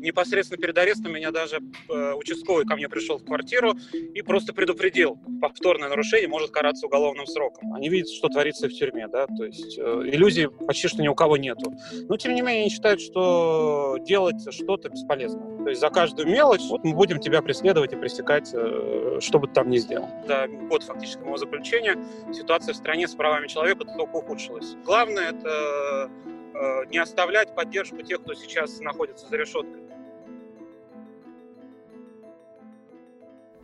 непосредственно перед арестом меня даже э, участковый ко мне пришел в квартиру и просто предупредил, повторное нарушение может караться уголовным сроком. Они видят, что творится в тюрьме, да, то есть э, иллюзий почти что ни у кого нету. Но, тем не менее, они считают, что делать что-то бесполезно. То есть за каждую мелочь вот мы будем тебя преследовать и пресекать, э, что бы ты там ни сделал. Да, год фактически моего заключения ситуация в стране с правами человека только ухудшилась. Главное — это не оставлять поддержку тех, кто сейчас находится за решеткой.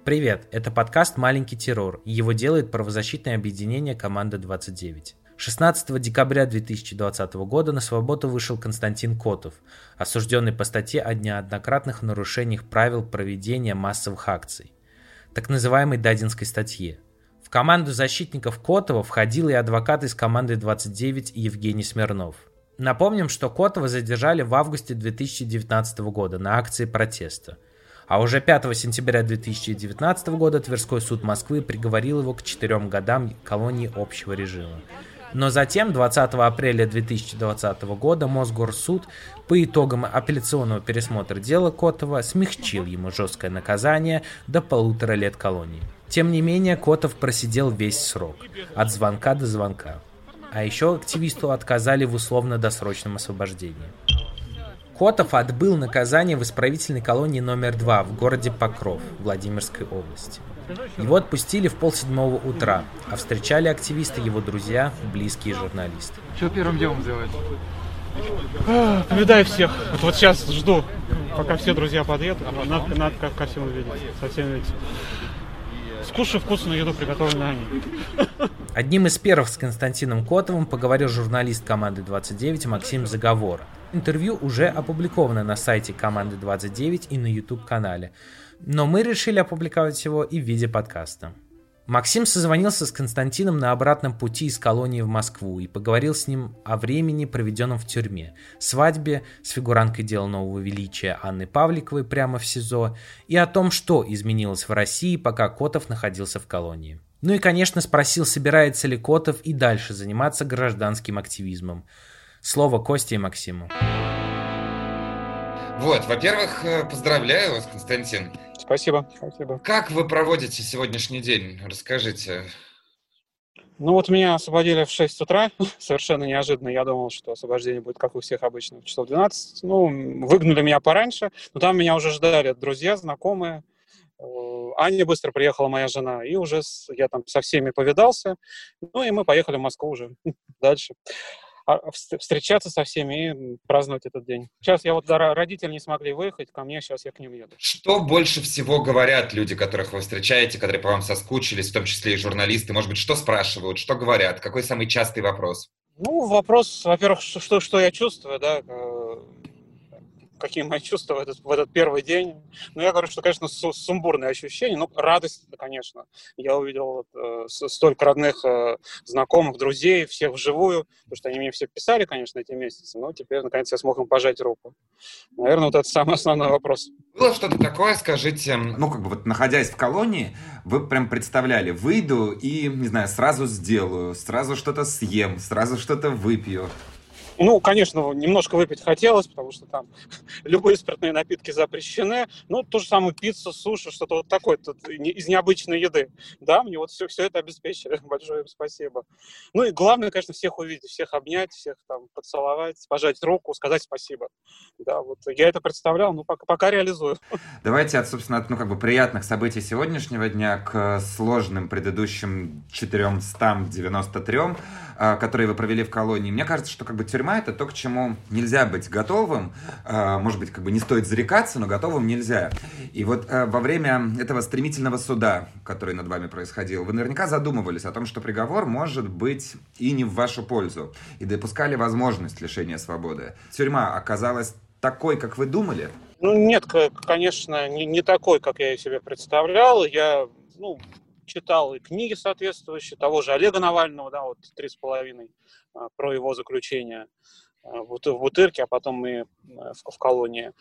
Привет, это подкаст «Маленький террор», его делает правозащитное объединение «Команда 29». 16 декабря 2020 года на свободу вышел Константин Котов, осужденный по статье о неоднократных нарушениях правил проведения массовых акций, так называемой Дадинской статье. В команду защитников Котова входил и адвокат из команды 29 Евгений Смирнов – Напомним, что Котова задержали в августе 2019 года на акции протеста. А уже 5 сентября 2019 года Тверской суд Москвы приговорил его к четырем годам колонии общего режима. Но затем, 20 апреля 2020 года, Мосгорсуд по итогам апелляционного пересмотра дела Котова смягчил ему жесткое наказание до полутора лет колонии. Тем не менее, Котов просидел весь срок, от звонка до звонка. А еще активисту отказали в условно-досрочном освобождении. Котов отбыл наказание в исправительной колонии номер 2 в городе Покров, Владимирской области. Его отпустили в полседьмого утра, а встречали активисты его друзья, близкие журналисты. Что первым делом сделать? А, повидаю всех. Вот, вот сейчас жду, пока все друзья подъедут. Надо, надо ко, ко всем увидеться, со всеми видеться. Скушай вкусную еду, приготовленную Аней. Одним из первых с Константином Котовым поговорил журналист команды 29 Максим Заговор. Интервью уже опубликовано на сайте команды 29 и на YouTube-канале. Но мы решили опубликовать его и в виде подкаста. Максим созвонился с Константином на обратном пути из колонии в Москву и поговорил с ним о времени, проведенном в тюрьме, свадьбе с фигуранткой дела нового величия Анны Павликовой прямо в СИЗО и о том, что изменилось в России, пока Котов находился в колонии. Ну и, конечно, спросил, собирается ли Котов и дальше заниматься гражданским активизмом. Слово Косте и Максиму. Вот, во-первых, э, поздравляю вас, Константин. Спасибо, спасибо. Как вы проводите сегодняшний день? Расскажите. Ну вот меня освободили в 6 утра, совершенно неожиданно. Я думал, что освобождение будет, как у всех обычно, в часов 12. Ну, выгнали меня пораньше, но там меня уже ждали друзья, знакомые. Аня быстро приехала, моя жена, и уже я там со всеми повидался. Ну и мы поехали в Москву уже дальше. А, встречаться со всеми и праздновать этот день. Сейчас я вот, родители не смогли выехать, ко мне сейчас я к ним еду. Что больше всего говорят люди, которых вы встречаете, которые по вам соскучились, в том числе и журналисты? Может быть, что спрашивают, что говорят? Какой самый частый вопрос? Ну, вопрос, во-первых, что, что я чувствую, да, э, какие мои чувства в этот, в этот первый день. Ну, я говорю, что, конечно, сумбурные ощущения, но радость, конечно. Я увидел вот, э, столько родных э, знакомых, друзей, всех вживую, потому что они мне все писали, конечно, эти месяцы, но теперь, наконец, я смог им пожать руку. Наверное, вот это самый основной вопрос. Было что-то такое, скажите, ну, как бы вот находясь в колонии, вы прям представляли, выйду и, не знаю, сразу сделаю, сразу что-то съем, сразу что-то выпью. Ну, конечно, немножко выпить хотелось, потому что там любые спиртные напитки запрещены. Ну, ту же самую пиццу, суши, что-то вот такое тут из необычной еды. Да, мне вот все, все это обеспечили. Большое им спасибо. Ну и главное, конечно, всех увидеть, всех обнять, всех там поцеловать, пожать руку, сказать спасибо. Да, вот я это представлял, ну, пока, пока реализую. Давайте от, собственно, от, ну, как бы приятных событий сегодняшнего дня к сложным предыдущим 493, а, которые вы провели в колонии. Мне кажется, что как бы тюрьма тюрьма это то, к чему нельзя быть готовым. А, может быть, как бы не стоит зарекаться, но готовым нельзя. И вот а, во время этого стремительного суда, который над вами происходил, вы наверняка задумывались о том, что приговор может быть и не в вашу пользу. И допускали возможность лишения свободы. Тюрьма оказалась такой, как вы думали? Ну, нет, конечно, не, такой, как я себе представлял. Я, ну, читал и книги соответствующие, того же Олега Навального, да, вот три с половиной про его заключение а, в Бутырке, а потом и в, в колонии.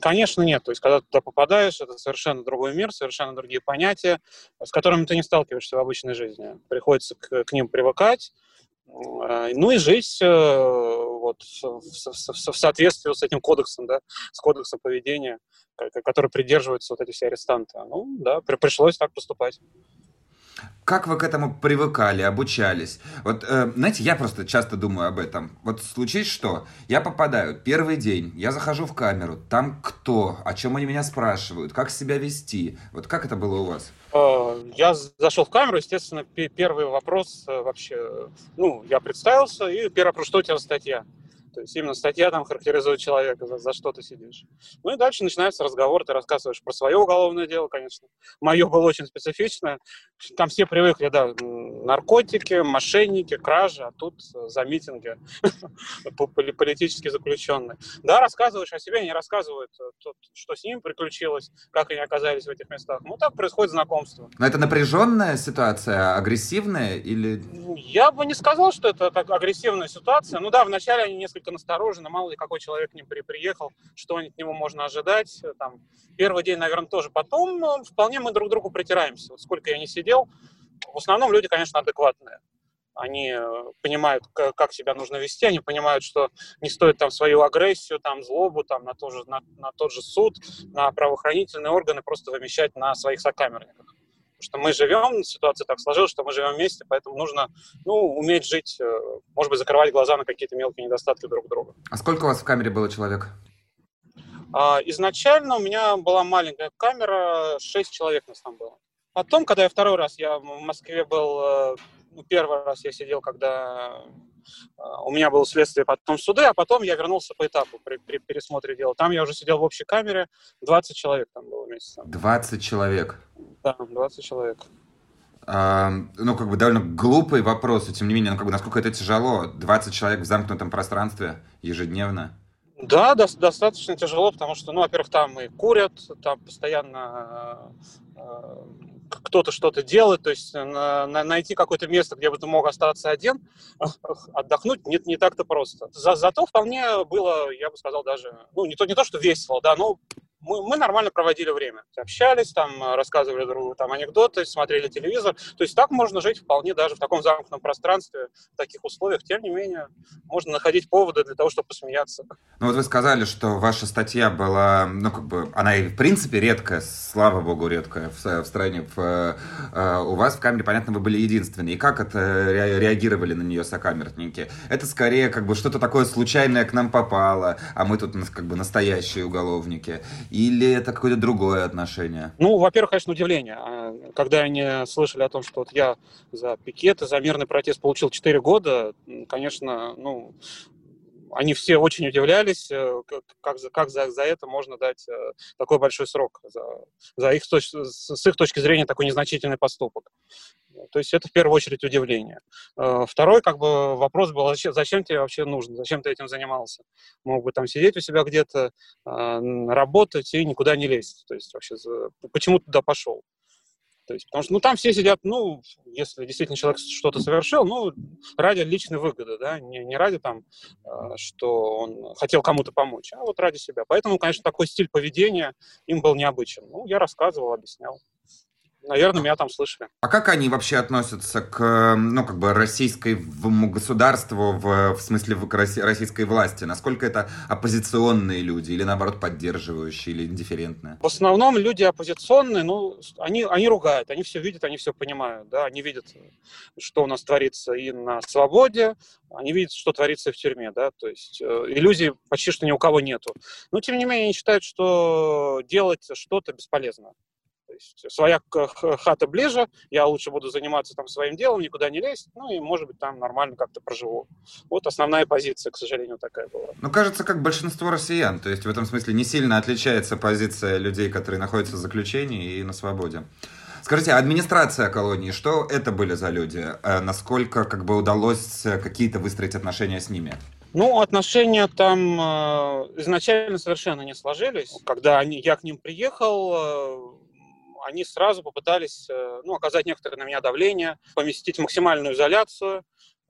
Конечно, нет. То есть, когда ты туда попадаешь, это совершенно другой мир, совершенно другие понятия, с которыми ты не сталкиваешься в обычной жизни. Приходится к, к ним привыкать. А, ну и жить э, вот в, в, в соответствии с этим кодексом, да, с кодексом поведения, который придерживаются вот эти все арестанты. Ну, да, пришлось так поступать. Как вы к этому привыкали, обучались? Вот, э, знаете, я просто часто думаю об этом. Вот случись что, я попадаю, первый день, я захожу в камеру, там кто, о чем они меня спрашивают, как себя вести. Вот как это было у вас? Э, я зашел в камеру, естественно, первый вопрос э, вообще, ну, я представился, и первый вопрос, что у тебя за статья? То есть именно статья там характеризует человека, за, за что ты сидишь. Ну и дальше начинается разговор, ты рассказываешь про свое уголовное дело, конечно. Мое было очень специфичное. Там все привыкли, да, наркотики, мошенники, кражи, а тут за митинги политические заключенные. Да, рассказываешь о себе, не рассказывают, э, что с ними приключилось, как они оказались в этих местах. Ну, так происходит знакомство. Но это напряженная ситуация, агрессивная или... Я бы не сказал, что это так агрессивная ситуация. Ну да, вначале они несколько несколько настороженно, мало ли какой человек к ним при, приехал, что от него можно ожидать. Там, первый день, наверное, тоже. Потом вполне мы друг другу притираемся. Вот сколько я не сидел, в основном люди, конечно, адекватные. Они э, понимают, как себя нужно вести, они понимают, что не стоит там свою агрессию, там злобу, там на, тот же, на, на тот же суд, на правоохранительные органы просто вымещать на своих сокамерниках что мы живем, ситуация так сложилась, что мы живем вместе, поэтому нужно ну, уметь жить, э, может быть, закрывать глаза на какие-то мелкие недостатки друг друга. А сколько у вас в камере было человек? А, изначально у меня была маленькая камера, 6 человек нас там было. Потом, когда я второй раз, я в Москве был, э, ну, первый раз я сидел, когда у меня было следствие, потом суды, а потом я вернулся по этапу при, при пересмотре дела. Там я уже сидел в общей камере, 20 человек там было вместе. 20 человек? Да, 20 человек. А, ну, как бы довольно глупый вопрос, и тем не менее, ну, как бы, насколько это тяжело, 20 человек в замкнутом пространстве ежедневно? Да, до, достаточно тяжело, потому что, ну, во-первых, там и курят, там постоянно э, кто-то что-то делает, то есть на, на, найти какое-то место, где бы ты мог остаться один, отдохнуть, нет, не так-то просто. За, зато вполне было, я бы сказал, даже, ну, не то, не то, что весело, да, но мы, мы нормально проводили время. Общались, там, э, рассказывали друг другу там, анекдоты, смотрели телевизор. То есть так можно жить вполне даже в таком замкнутом пространстве, в таких условиях. Тем не менее, можно находить поводы для того, чтобы посмеяться. Ну вот вы сказали, что ваша статья была, ну как бы, она и в принципе редкая, слава богу, редкая в, в стране. В, э, у вас в камере, понятно, вы были единственные. И как это реагировали на нее сокамерники? Это скорее как бы что-то такое случайное к нам попало, а мы тут как бы настоящие уголовники. Или это какое-то другое отношение? Ну, во-первых, конечно, удивление. А, когда они слышали о том, что вот я за пикеты, за мирный протест получил 4 года, конечно, ну, они все очень удивлялись, э, как, за, как за, за это можно дать э, такой большой срок, за, за их, с их точки зрения такой незначительный поступок. То есть это в первую очередь удивление. Э, второй как бы вопрос был, зачем, зачем тебе вообще нужно, зачем ты этим занимался? Мог бы там сидеть у себя где-то, работать и никуда не лезть. То есть вообще почему ты туда пошел? То есть, потому что, ну, там все сидят, ну, если действительно человек что-то совершил, ну, ради личной выгоды, да, не, не ради там, э, что он хотел кому-то помочь, а вот ради себя. Поэтому, конечно, такой стиль поведения им был необычен. Ну, я рассказывал, объяснял. Наверное, меня там слышали. А как они вообще относятся к, ну, как бы, российскому государству, в, в смысле в российской власти? Насколько это оппозиционные люди или, наоборот, поддерживающие или индифферентные? В основном люди оппозиционные, ну, они, они ругают, они все видят, они все понимают, да, они видят, что у нас творится и на свободе, они видят, что творится в тюрьме, да, то есть э, иллюзий почти что ни у кого нету. Но, тем не менее, они считают, что делать что-то бесполезно. Есть своя хата ближе, я лучше буду заниматься там своим делом, никуда не лезть, ну и, может быть, там нормально как-то проживу. Вот основная позиция, к сожалению, такая была. Ну, кажется, как большинство россиян. То есть в этом смысле не сильно отличается позиция людей, которые находятся в заключении и на свободе. Скажите, администрация колонии, что это были за люди? Э, насколько как бы удалось э, какие-то выстроить отношения с ними? Ну, отношения там э, изначально совершенно не сложились. Когда они, я к ним приехал, они сразу попытались э, ну, оказать некоторое на меня давление, поместить максимальную изоляцию,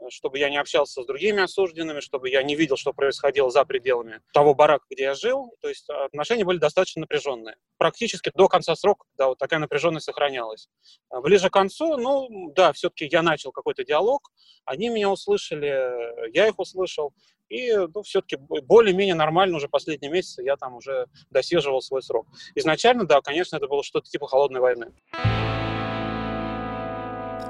чтобы я не общался с другими осужденными, чтобы я не видел, что происходило за пределами того барака, где я жил. То есть отношения были достаточно напряженные. Практически до конца срока, да, вот такая напряженность сохранялась. А ближе к концу, ну, да, все-таки я начал какой-то диалог, они меня услышали, я их услышал. И ну, все-таки более-менее нормально уже последние месяцы я там уже досиживал свой срок. Изначально, да, конечно, это было что-то типа холодной войны.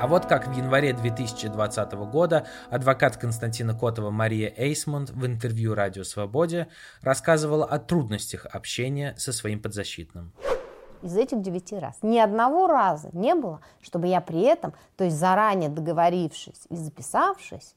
А вот как в январе 2020 года адвокат Константина Котова Мария Эйсмонт в интервью «Радио Свободе» рассказывала о трудностях общения со своим подзащитным из этих девяти раз. Ни одного раза не было, чтобы я при этом, то есть заранее договорившись и записавшись,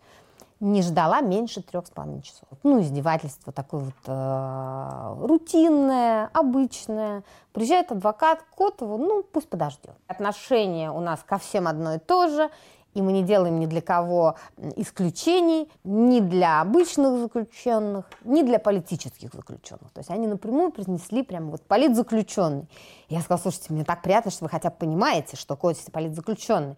не ждала меньше трех с половиной часов. Ну, издевательство такое вот э, рутинное, обычное. Приезжает адвокат Котову, ну, пусть подождет. Отношение у нас ко всем одно и то же, и мы не делаем ни для кого исключений, ни для обычных заключенных, ни для политических заключенных. То есть они напрямую произнесли прямо вот политзаключенный. Я сказала, слушайте, мне так приятно, что вы хотя бы понимаете, что Котя политзаключенный.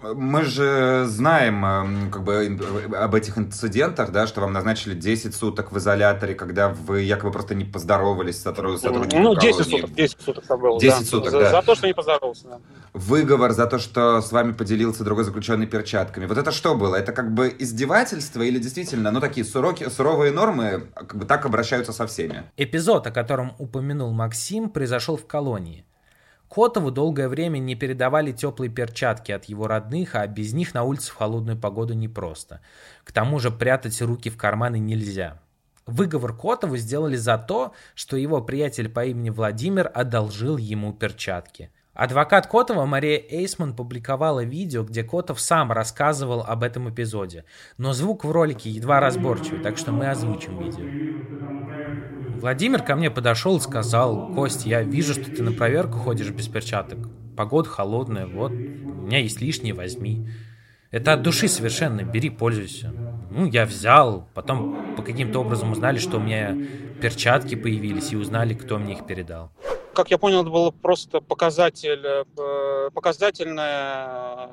Мы же знаем эм, как бы об этих инцидентах, да, что вам назначили 10 суток в изоляторе, когда вы якобы просто не поздоровались с сотрудником Ну, 10 колонии. суток, 10 суток там было, 10 да. суток, за, да. За то, что не поздоровался, да. Выговор за то, что с вами поделился другой заключенный перчатками. Вот это что было? Это как бы издевательство или действительно, ну, такие суроки, суровые нормы как бы так обращаются со всеми? Эпизод, о котором упомянул Максим, произошел в колонии. Котову долгое время не передавали теплые перчатки от его родных, а без них на улице в холодную погоду непросто. К тому же прятать руки в карманы нельзя. Выговор Котову сделали за то, что его приятель по имени Владимир одолжил ему перчатки. Адвокат Котова Мария Эйсман публиковала видео, где Котов сам рассказывал об этом эпизоде. Но звук в ролике едва разборчивый, так что мы озвучим видео. Владимир ко мне подошел и сказал, Кость, я вижу, что ты на проверку ходишь без перчаток. Погода холодная, вот, у меня есть лишние, возьми. Это от души совершенно, бери, пользуйся. Ну, я взял, потом по каким-то образом узнали, что у меня перчатки появились, и узнали, кто мне их передал. Как я понял, это было просто показатель, э, показательное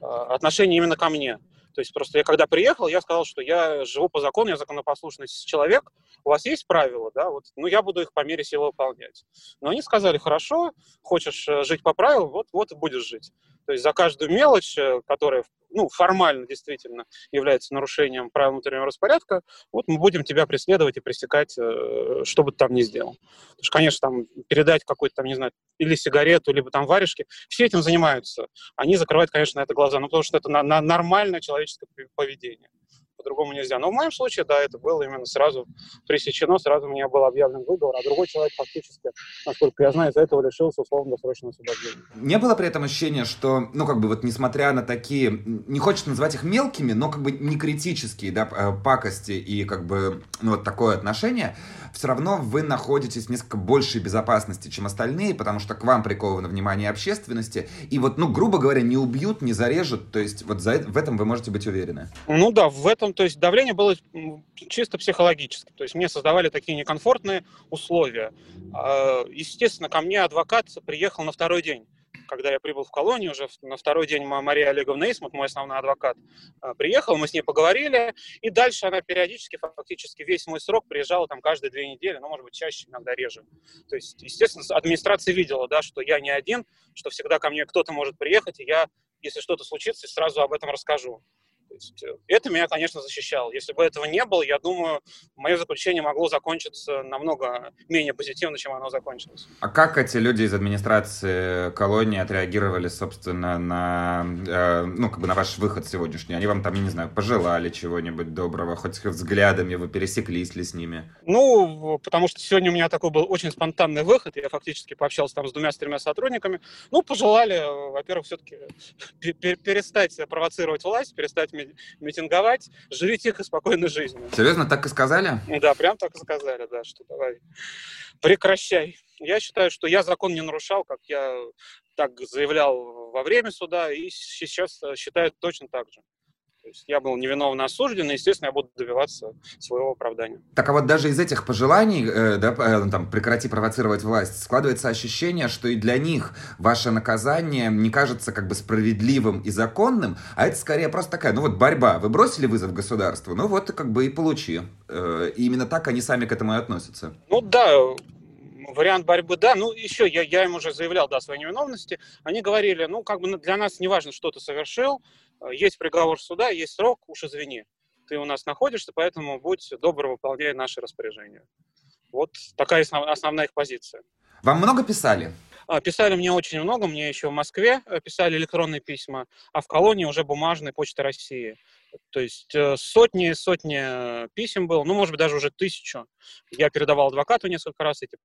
э, отношение именно ко мне. То есть просто я когда приехал, я сказал, что я живу по закону, я законопослушный человек, у вас есть правила, да, вот, ну я буду их по мере силы выполнять. Но они сказали, хорошо, хочешь э, жить по правилам, вот, вот и будешь жить. То есть за каждую мелочь, э, которая ну, формально действительно является нарушением правил внутреннего распорядка, вот мы будем тебя преследовать и пресекать, э, что бы ты там ни сделал. Потому что, конечно, там передать какой-то там, не знаю, или сигарету, либо там варежки, все этим занимаются. Они закрывают, конечно, на это глаза, ну, потому что это на, на нормальное человеческое поведение по-другому нельзя. Но в моем случае, да, это было именно сразу пресечено, сразу мне был объявлен выговор, а другой человек фактически, насколько я знаю, из-за этого лишился условно-досрочного освобождения. Не было при этом ощущения, что, ну, как бы вот несмотря на такие, не хочется назвать их мелкими, но как бы не критические, да, пакости и как бы, ну, вот такое отношение, все равно вы находитесь в несколько большей безопасности, чем остальные, потому что к вам приковано внимание общественности, и вот, ну, грубо говоря, не убьют, не зарежут, то есть вот за, в этом вы можете быть уверены. Ну да, в этом, то есть давление было чисто психологическое, то есть мне создавали такие некомфортные условия. А, естественно, ко мне адвокат приехал на второй день когда я прибыл в колонию, уже на второй день Мария Олеговна Исмут, мой основной адвокат, а, приехала, мы с ней поговорили, и дальше она периодически, фактически весь мой срок приезжала там каждые две недели, ну, может быть, чаще, иногда реже. То есть, естественно, администрация видела, да, что я не один, что всегда ко мне кто-то может приехать, и я, если что-то случится, сразу об этом расскажу. Есть э, это меня, конечно, защищало. Если бы этого не было, я думаю, мое заключение могло закончиться намного менее позитивно, чем оно закончилось. А как эти люди из администрации колонии отреагировали, собственно, на, э, ну, как бы на ваш выход сегодняшний? Они вам там, я не знаю, пожелали чего-нибудь доброго, хоть взглядами вы пересеклись ли с ними? Ну, потому что сегодня у меня такой был очень спонтанный выход, я фактически пообщался там с двумя-тремя сотрудниками. Ну, пожелали, во-первых, все-таки перестать провоцировать власть, перестать митинговать, живи тихо, спокойной жизнью. Серьезно, так и сказали? Да, прям так и сказали, да, что давай, прекращай. Я считаю, что я закон не нарушал, как я так заявлял во время суда, и сейчас считаю точно так же. То есть я был невиновно осужден, и, естественно, я буду добиваться своего оправдания. Так а вот даже из этих пожеланий, э, да, э, там, прекрати провоцировать власть, складывается ощущение, что и для них ваше наказание не кажется как бы справедливым и законным, а это скорее просто такая, ну вот борьба. Вы бросили вызов государству, ну вот как бы и получи. Э, и именно так они сами к этому и относятся. Ну да, вариант борьбы, да. Ну, еще я, я им уже заявлял, да, своей невиновности. Они говорили, ну, как бы для нас не важно, что ты совершил, есть приговор суда, есть срок, уж извини. ты у нас находишься, поэтому будь добр, выполняй наши распоряжения. Вот такая основная их позиция. Вам много писали? А, писали мне очень много, мне еще в Москве э, писали электронные письма, а в колонии уже бумажные Почта России. То есть э, сотни, сотни писем было, ну, может быть, даже уже тысячу. Я передавал адвокату несколько раз эти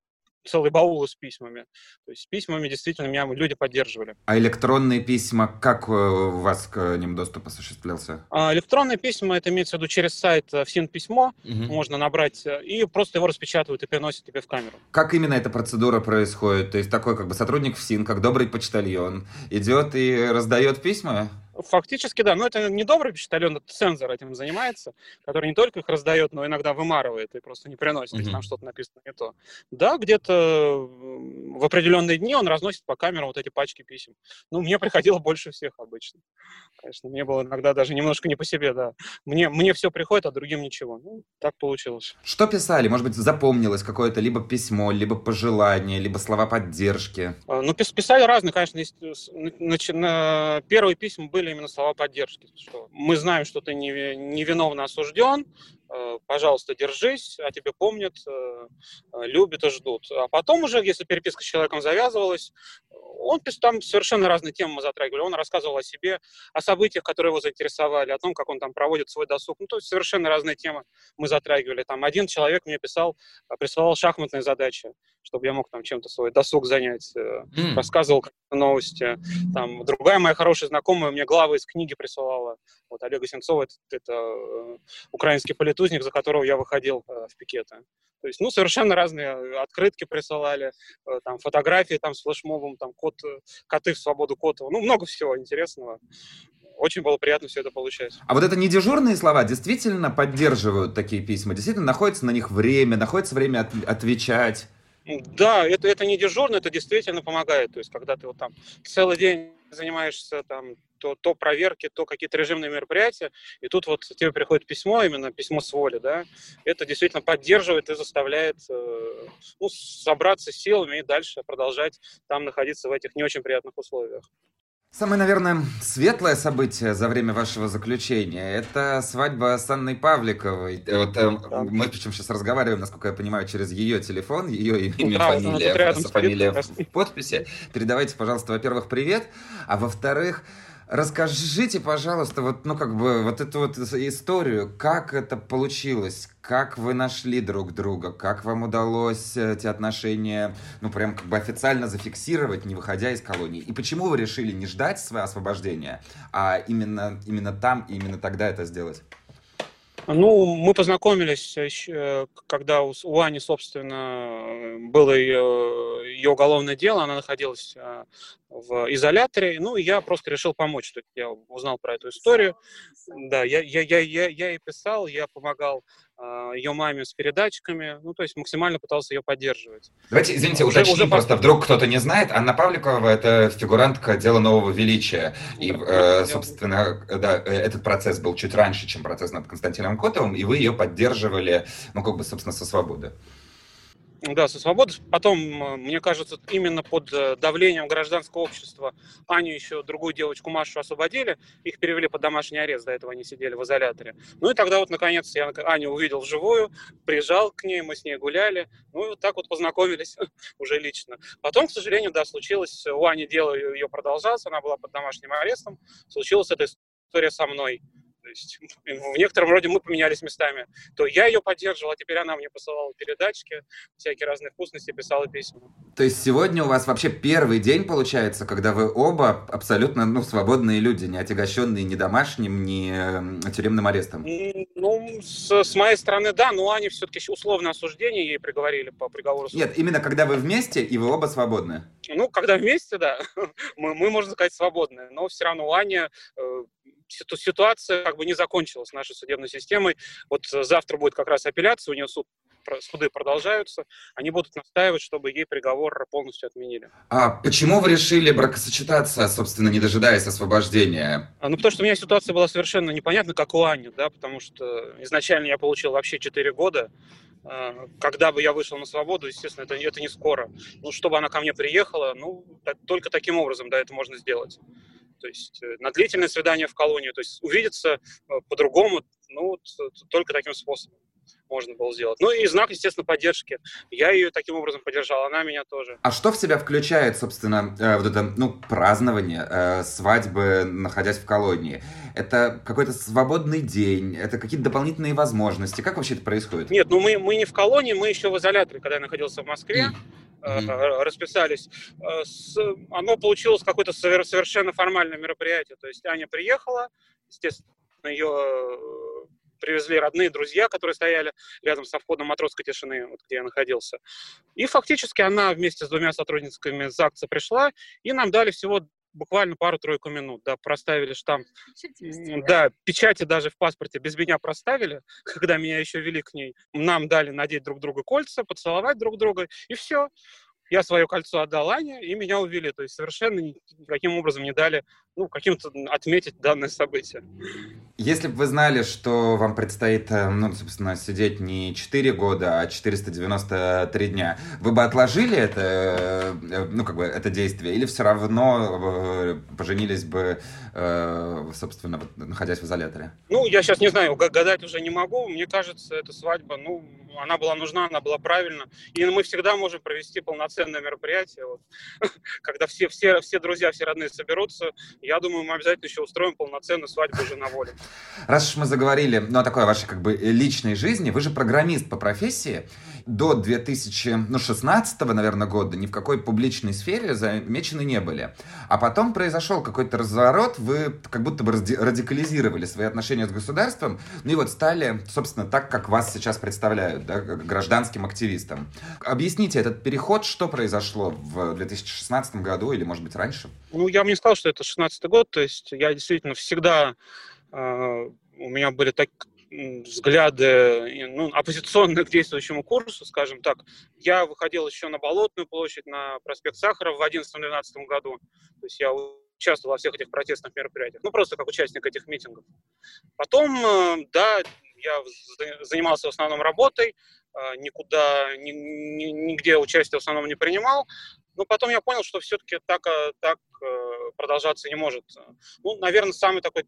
целый баул с письмами. То есть с письмами действительно меня люди поддерживали. А электронные письма, как э, у вас к ним доступ осуществлялся? А, электронные письма, это имеется в виду через сайт э, ФСИН письмо, угу. можно набрать, э, и просто его распечатывают и приносят тебе в камеру. Как именно эта процедура происходит? То есть такой как бы сотрудник ФСИН, как добрый почтальон, идет и раздает письма? Фактически, да. Но это не добрый почтальон, это цензор этим занимается, который не только их раздает, но иногда вымарывает и просто не приносит, mm-hmm. если там что-то написано не то. Да, где-то в определенные дни он разносит по камерам вот эти пачки писем. Ну, мне приходило больше всех обычно. Конечно, мне было иногда даже немножко не по себе, да. Мне, мне все приходит, а другим ничего. Ну, так получилось. Что писали? Может быть, запомнилось какое-то либо письмо, либо пожелание, либо слова поддержки? А, ну, писали разные, конечно. Есть, на, на, первые письма были именно слова поддержки. Что мы знаем, что ты невиновно осужден, э, пожалуйста, держись, о тебе помнят, э, любят и ждут. А потом уже, если переписка с человеком завязывалась, он там совершенно разные темы мы затрагивали. Он рассказывал о себе, о событиях, которые его заинтересовали, о том, как он там проводит свой досуг. Ну, то есть совершенно разные темы мы затрагивали. Там один человек мне писал, присылал шахматные задачи, чтобы я мог там чем-то свой досуг занять. Mm. Рассказывал новости. Там другая моя хорошая знакомая мне главы из книги присылала. Вот Олега Сенцова, это, это э, украинский политузник, за которого я выходил э, в пикеты. То есть, ну, совершенно разные открытки присылали, там, фотографии там с флешмобом, там, кот, коты в свободу Котова. Ну, много всего интересного. Очень было приятно все это получать. А вот это не дежурные слова действительно поддерживают такие письма? Действительно находится на них время, находится время от, отвечать? Да, это, это не дежурно, это действительно помогает. То есть, когда ты вот там целый день занимаешься там то, то проверки, то какие-то режимные мероприятия, и тут вот тебе приходит письмо, именно письмо с воли, да, это действительно поддерживает и заставляет э, ну, собраться силами и дальше продолжать там находиться в этих не очень приятных условиях. Самое, наверное, светлое событие за время вашего заключения – это свадьба с Анной Павликовой. Э, вот, э, мы причем сейчас разговариваем, насколько я понимаю, через ее телефон, ее имя, да, фамилия, фамилия в подписи. Передавайте, пожалуйста, во-первых, привет, а во-вторых, Расскажите, пожалуйста, вот, ну, как бы, вот эту вот историю, как это получилось, как вы нашли друг друга, как вам удалось эти отношения, ну, прям как бы официально зафиксировать, не выходя из колонии, и почему вы решили не ждать свое освобождение, а именно, именно там и именно тогда это сделать? Ну, мы познакомились, э, когда у Ани, собственно, было ее, ее уголовное дело, она находилась э, в изоляторе, ну, я просто решил помочь. То есть я узнал про эту историю, да, я, я, я, я, я ей писал, я помогал э, ее маме с передатчиками, ну, то есть максимально пытался ее поддерживать. Давайте, извините, уже, уточним, уже просто вдруг кто-то не знает, Анна Павликова – это фигурантка дела нового величия, и, э, собственно, да, этот процесс был чуть раньше, чем процесс над Константином Котовым, и вы ее поддерживали, ну, как бы, собственно, со свободы. Да, со свободы. Потом, мне кажется, именно под э, давлением гражданского общества Аню еще другую девочку Машу освободили. Их перевели под домашний арест, до этого они сидели в изоляторе. Ну и тогда вот, наконец, я Аню увидел вживую, приезжал к ней, мы с ней гуляли. Ну и вот так вот познакомились уже лично. Потом, к сожалению, да, случилось, у Ани дело ее продолжаться, она была под домашним арестом. Случилась эта история со мной. То есть в некотором роде мы поменялись местами. То я ее поддерживал, а теперь она мне посылала передачки, всякие разные вкусности, писала письма. То есть сегодня у вас вообще первый день получается, когда вы оба абсолютно ну, свободные люди, не отягощенные ни домашним, ни э, тюремным арестом? Ну, с, с моей стороны, да, но они все-таки условное осуждение ей приговорили по приговору. Нет, именно когда вы вместе и вы оба свободны. Ну, когда вместе, да, мы, мы, можно сказать, свободны. Но все равно у Ани э, ситуация как бы не закончилась нашей судебной системой. Вот э, завтра будет как раз апелляция, у нее суд суды продолжаются, они будут настаивать, чтобы ей приговор полностью отменили. А почему вы решили бракосочетаться, собственно, не дожидаясь освобождения? А, ну, потому что у меня ситуация была совершенно непонятна, как у Ани, да, потому что изначально я получил вообще 4 года, а, когда бы я вышел на свободу, естественно, это, это не скоро. Ну, чтобы она ко мне приехала, ну, так, только таким образом, да, это можно сделать. То есть э, на длительное свидание в колонию, то есть увидеться э, по-другому, ну, вот, только таким способом можно было сделать. Ну и знак, естественно, поддержки. Я ее таким образом поддержал, она меня тоже. А что в себя включает, собственно, э, вот это, ну, празднование э, свадьбы, находясь в колонии? Это какой-то свободный день, это какие-то дополнительные возможности. Как вообще это происходит? Нет, ну мы, мы не в колонии, мы еще в изоляторе, когда я находился в Москве. Mm-hmm. расписались. Э, оно получилось какое-то совершенно формальное мероприятие. То есть Аня приехала, естественно, ее привезли родные, друзья, которые стояли рядом со входом матросской тишины, вот где я находился. И фактически она вместе с двумя сотрудницами ЗАГСа пришла, и нам дали всего буквально пару-тройку минут, да, проставили штамп. Печати да, печати даже в паспорте без меня проставили, когда меня еще вели к ней. Нам дали надеть друг друга кольца, поцеловать друг друга, и все я свое кольцо отдал Ане, и меня увели. То есть совершенно никаким образом не дали ну, каким-то отметить данное событие. Если бы вы знали, что вам предстоит, э, ну, собственно, сидеть не 4 года, а 493 дня, вы бы отложили это, э, ну, как бы, это действие, или все равно э, поженились бы, собственно, находясь в изоляторе? Ну, я сейчас не знаю, гадать уже не могу. Мне кажется, эта свадьба, ну, она была нужна, она была правильна. И мы всегда можем провести полноценное мероприятие, вот, когда все, все, все друзья, все родные соберутся. Я думаю, мы обязательно еще устроим полноценную свадьбу уже на воле. Раз уж мы заговорили, ну, о такой вашей, как бы, личной жизни, вы же программист по профессии. До 2016, ну, наверное, года ни в какой публичной сфере замечены не были. А потом произошел какой-то разворот, вы как будто бы радикализировали свои отношения с государством, ну и вот стали, собственно, так, как вас сейчас представляют, да, гражданским активистом. Объясните этот переход, что произошло в 2016 году или, может быть, раньше? Ну, я бы не сказал, что это 16 год, то есть я действительно всегда э, у меня были так, взгляды ну, оппозиционные к действующему курсу, скажем так. Я выходил еще на Болотную площадь, на проспект Сахаров в 2011-2012 году. То есть я участвовал во всех этих протестных мероприятиях, ну просто как участник этих митингов. Потом, э, да, я занимался в основном работой, э, никуда, ни, ни, нигде участия в основном не принимал, но потом я понял, что все-таки так, э, так продолжаться не может. Ну, наверное, самый такой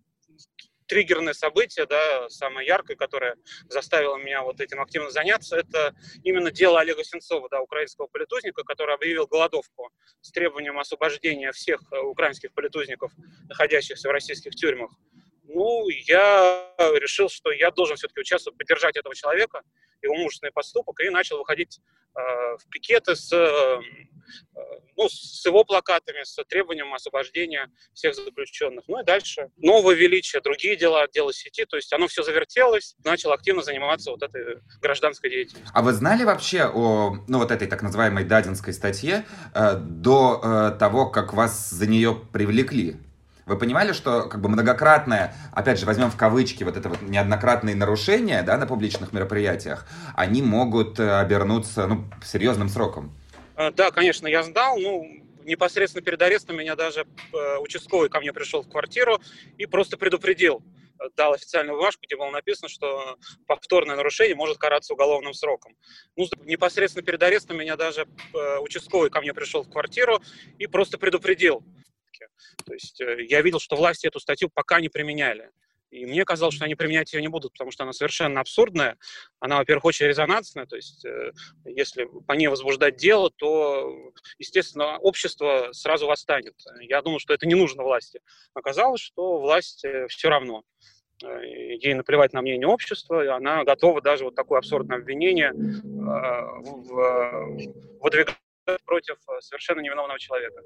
триггерное событие, да, самое яркое, которое заставило меня вот этим активно заняться, это именно дело Олега Сенцова, да, украинского политузника, который объявил голодовку с требованием освобождения всех э, украинских политузников, находящихся в российских тюрьмах. Ну, я решил, что я должен все-таки участвовать, поддержать этого человека, его мужественный поступок, и начал выходить э, в пикеты с э, Э, ну, с его плакатами, с требованием освобождения всех заключенных. Ну и дальше новое величие, другие дела, дело сети, то есть оно все завертелось, начал активно заниматься вот этой гражданской деятельностью. А вы знали вообще о, ну, вот этой так называемой Дадинской статье э, до э, того, как вас за нее привлекли? Вы понимали, что как бы многократное, опять же, возьмем в кавычки вот это вот неоднократные нарушения да, на публичных мероприятиях, они могут э, обернуться ну, серьезным сроком? Э, да, конечно, я сдал. Ну, непосредственно перед арестом меня даже э, участковый ко мне пришел в квартиру и просто предупредил. Дал официальную бумажку, где было написано, что повторное нарушение может караться уголовным сроком. Ну, непосредственно перед арестом меня даже участковый ко мне пришел в квартиру и просто предупредил. То есть я видел, что власти эту статью пока не применяли. И мне казалось, что они применять ее не будут, потому что она совершенно абсурдная. Она, во-первых, очень резонансная, то есть э, если по ней возбуждать дело, то, естественно, общество сразу восстанет. Я думал, что это не нужно власти. Оказалось, что власть э, все равно. Э, ей наплевать на мнение общества, и она готова даже вот такое абсурдное обвинение выдвигать против совершенно невиновного человека.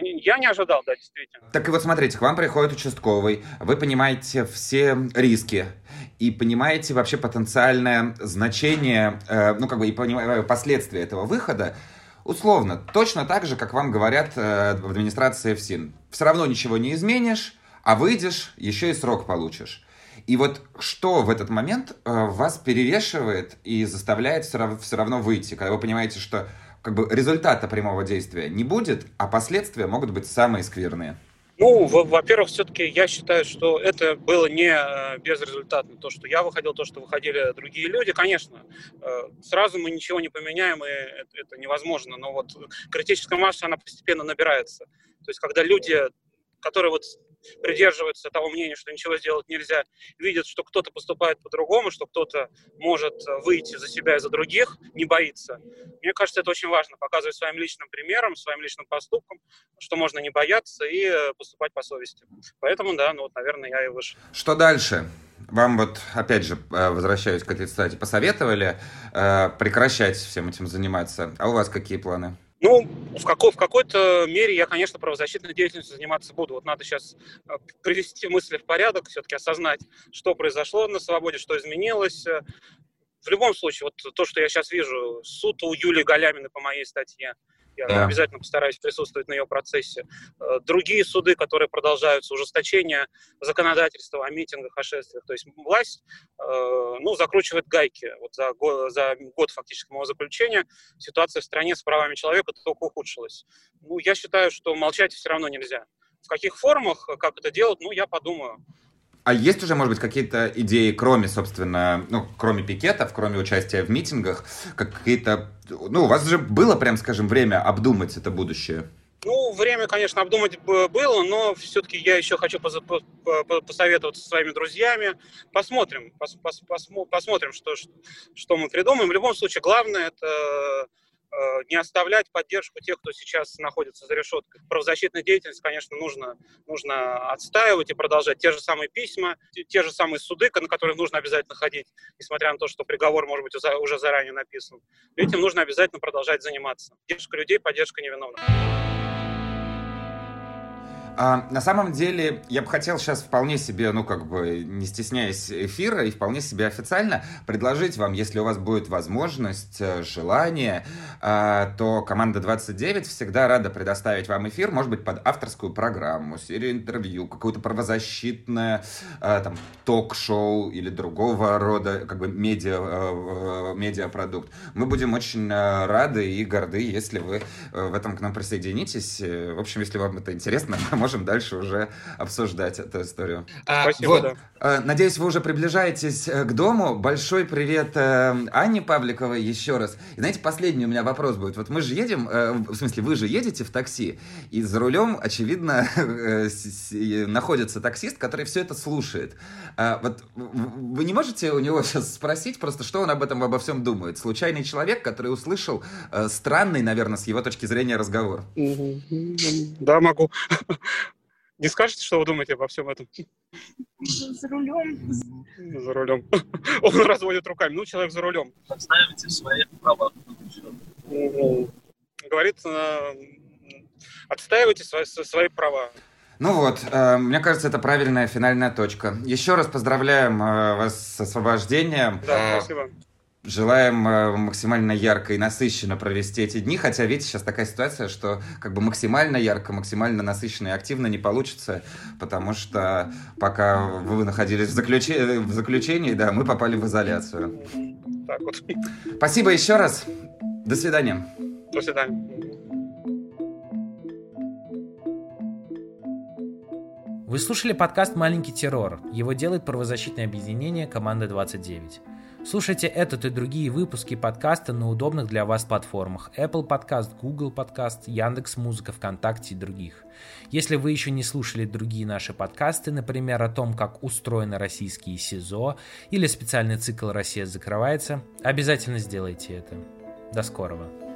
Я не ожидал, да, действительно. Так и вот смотрите, к вам приходит участковый, вы понимаете все риски и понимаете вообще потенциальное значение, э, ну как бы и понимаю последствия этого выхода, условно, точно так же, как вам говорят э, в администрации ФСИН. Все равно ничего не изменишь, а выйдешь, еще и срок получишь. И вот что в этот момент э, вас перевешивает и заставляет все равно, все равно выйти, когда вы понимаете, что как бы результата прямого действия не будет, а последствия могут быть самые скверные? Ну, во-первых, все-таки я считаю, что это было не э, безрезультатно. То, что я выходил, то, что выходили другие люди, конечно, э, сразу мы ничего не поменяем, и это невозможно. Но вот критическая масса, она постепенно набирается. То есть, когда люди которые вот придерживаются того мнения, что ничего сделать нельзя, видят, что кто-то поступает по-другому, что кто-то может выйти за себя и за других, не боится. Мне кажется, это очень важно, показывать своим личным примером, своим личным поступком, что можно не бояться и поступать по совести. Поэтому, да, ну вот, наверное, я и вышел. Что дальше? Вам вот, опять же, э, возвращаюсь к этой цитате, посоветовали э, прекращать всем этим заниматься. А у вас какие планы? Ну, в, какой, в какой-то мере я, конечно, правозащитной деятельностью заниматься буду. Вот надо сейчас э, привести мысли в порядок, все-таки осознать, что произошло на свободе, что изменилось. В любом случае, вот то, что я сейчас вижу, суд у Юлии Галяминой по моей статье, я да. обязательно постараюсь присутствовать на ее процессе. Э, другие суды, которые продолжаются, ужесточение законодательства о митингах, о шествиях. То есть власть э, ну, закручивает гайки. Вот за, год, за год фактически моего заключения ситуация в стране с правами человека только ухудшилась. Ну, я считаю, что молчать все равно нельзя. В каких формах, как это делать, ну, я подумаю. А есть уже, может быть, какие-то идеи, кроме, собственно, ну, кроме пикетов, кроме участия в митингах, какие-то... Ну, у вас же было, прям скажем, время обдумать это будущее. Ну, время, конечно, обдумать было, но все-таки я еще хочу посоветоваться со своими друзьями. Посмотрим, пос пос посмотрим, что, что мы придумаем. В любом случае, главное это не оставлять поддержку тех, кто сейчас находится за решеткой. Правозащитную деятельность, конечно, нужно, нужно отстаивать и продолжать. Те же самые письма, те же самые суды, на которых нужно обязательно ходить, несмотря на то, что приговор, может быть, уже заранее написан. Этим нужно обязательно продолжать заниматься. Поддержка людей, поддержка невиновных. А, на самом деле, я бы хотел сейчас вполне себе, ну, как бы, не стесняясь эфира, и вполне себе официально предложить вам, если у вас будет возможность, э, желание, а, то команда 29 всегда рада предоставить вам эфир, может быть, под авторскую программу, серию интервью, какое-то правозащитное, а, там, ток-шоу или другого рода, как бы, медиа, э, медиапродукт. Мы будем очень рады и горды, если вы в этом к нам присоединитесь. В общем, если вам это интересно, можем дальше уже обсуждать эту историю. А, Спасибо, вот. да. А, надеюсь, вы уже приближаетесь э, к дому. Большой привет э, Анне Павликовой еще раз. И знаете, последний у меня вопрос будет. Вот мы же едем, э, в смысле, вы же едете в такси, и за рулем, очевидно, находится таксист, который все это слушает. А, вот вы не можете у него сейчас спросить просто, что он об этом обо всем думает? Случайный человек, который услышал странный, наверное, с его точки зрения разговор. Да, могу. Не скажете, что вы думаете обо всем этом? За рулем. За рулем. Он разводит руками. Ну, человек за рулем. Отстаивайте свои права. Говорит, э, отстаивайте свои, свои права. Ну вот, э, мне кажется, это правильная финальная точка. Еще раз поздравляем э, вас с освобождением. Да, спасибо. Желаем э, максимально ярко и насыщенно провести эти дни, хотя, видите, сейчас такая ситуация, что как бы максимально ярко, максимально насыщенно и активно не получится, потому что пока вы находились в, заключ... в заключении, да, мы попали в изоляцию. Так вот. Спасибо еще раз. До свидания. До свидания. Вы слушали подкаст «Маленький террор». Его делает правозащитное объединение «Команда 29». Слушайте этот и другие выпуски подкаста на удобных для вас платформах Apple Podcast, Google Podcast, Яндекс Музыка, ВКонтакте и других. Если вы еще не слушали другие наши подкасты, например, о том, как устроены российские СИЗО или специальный цикл «Россия закрывается», обязательно сделайте это. До скорого.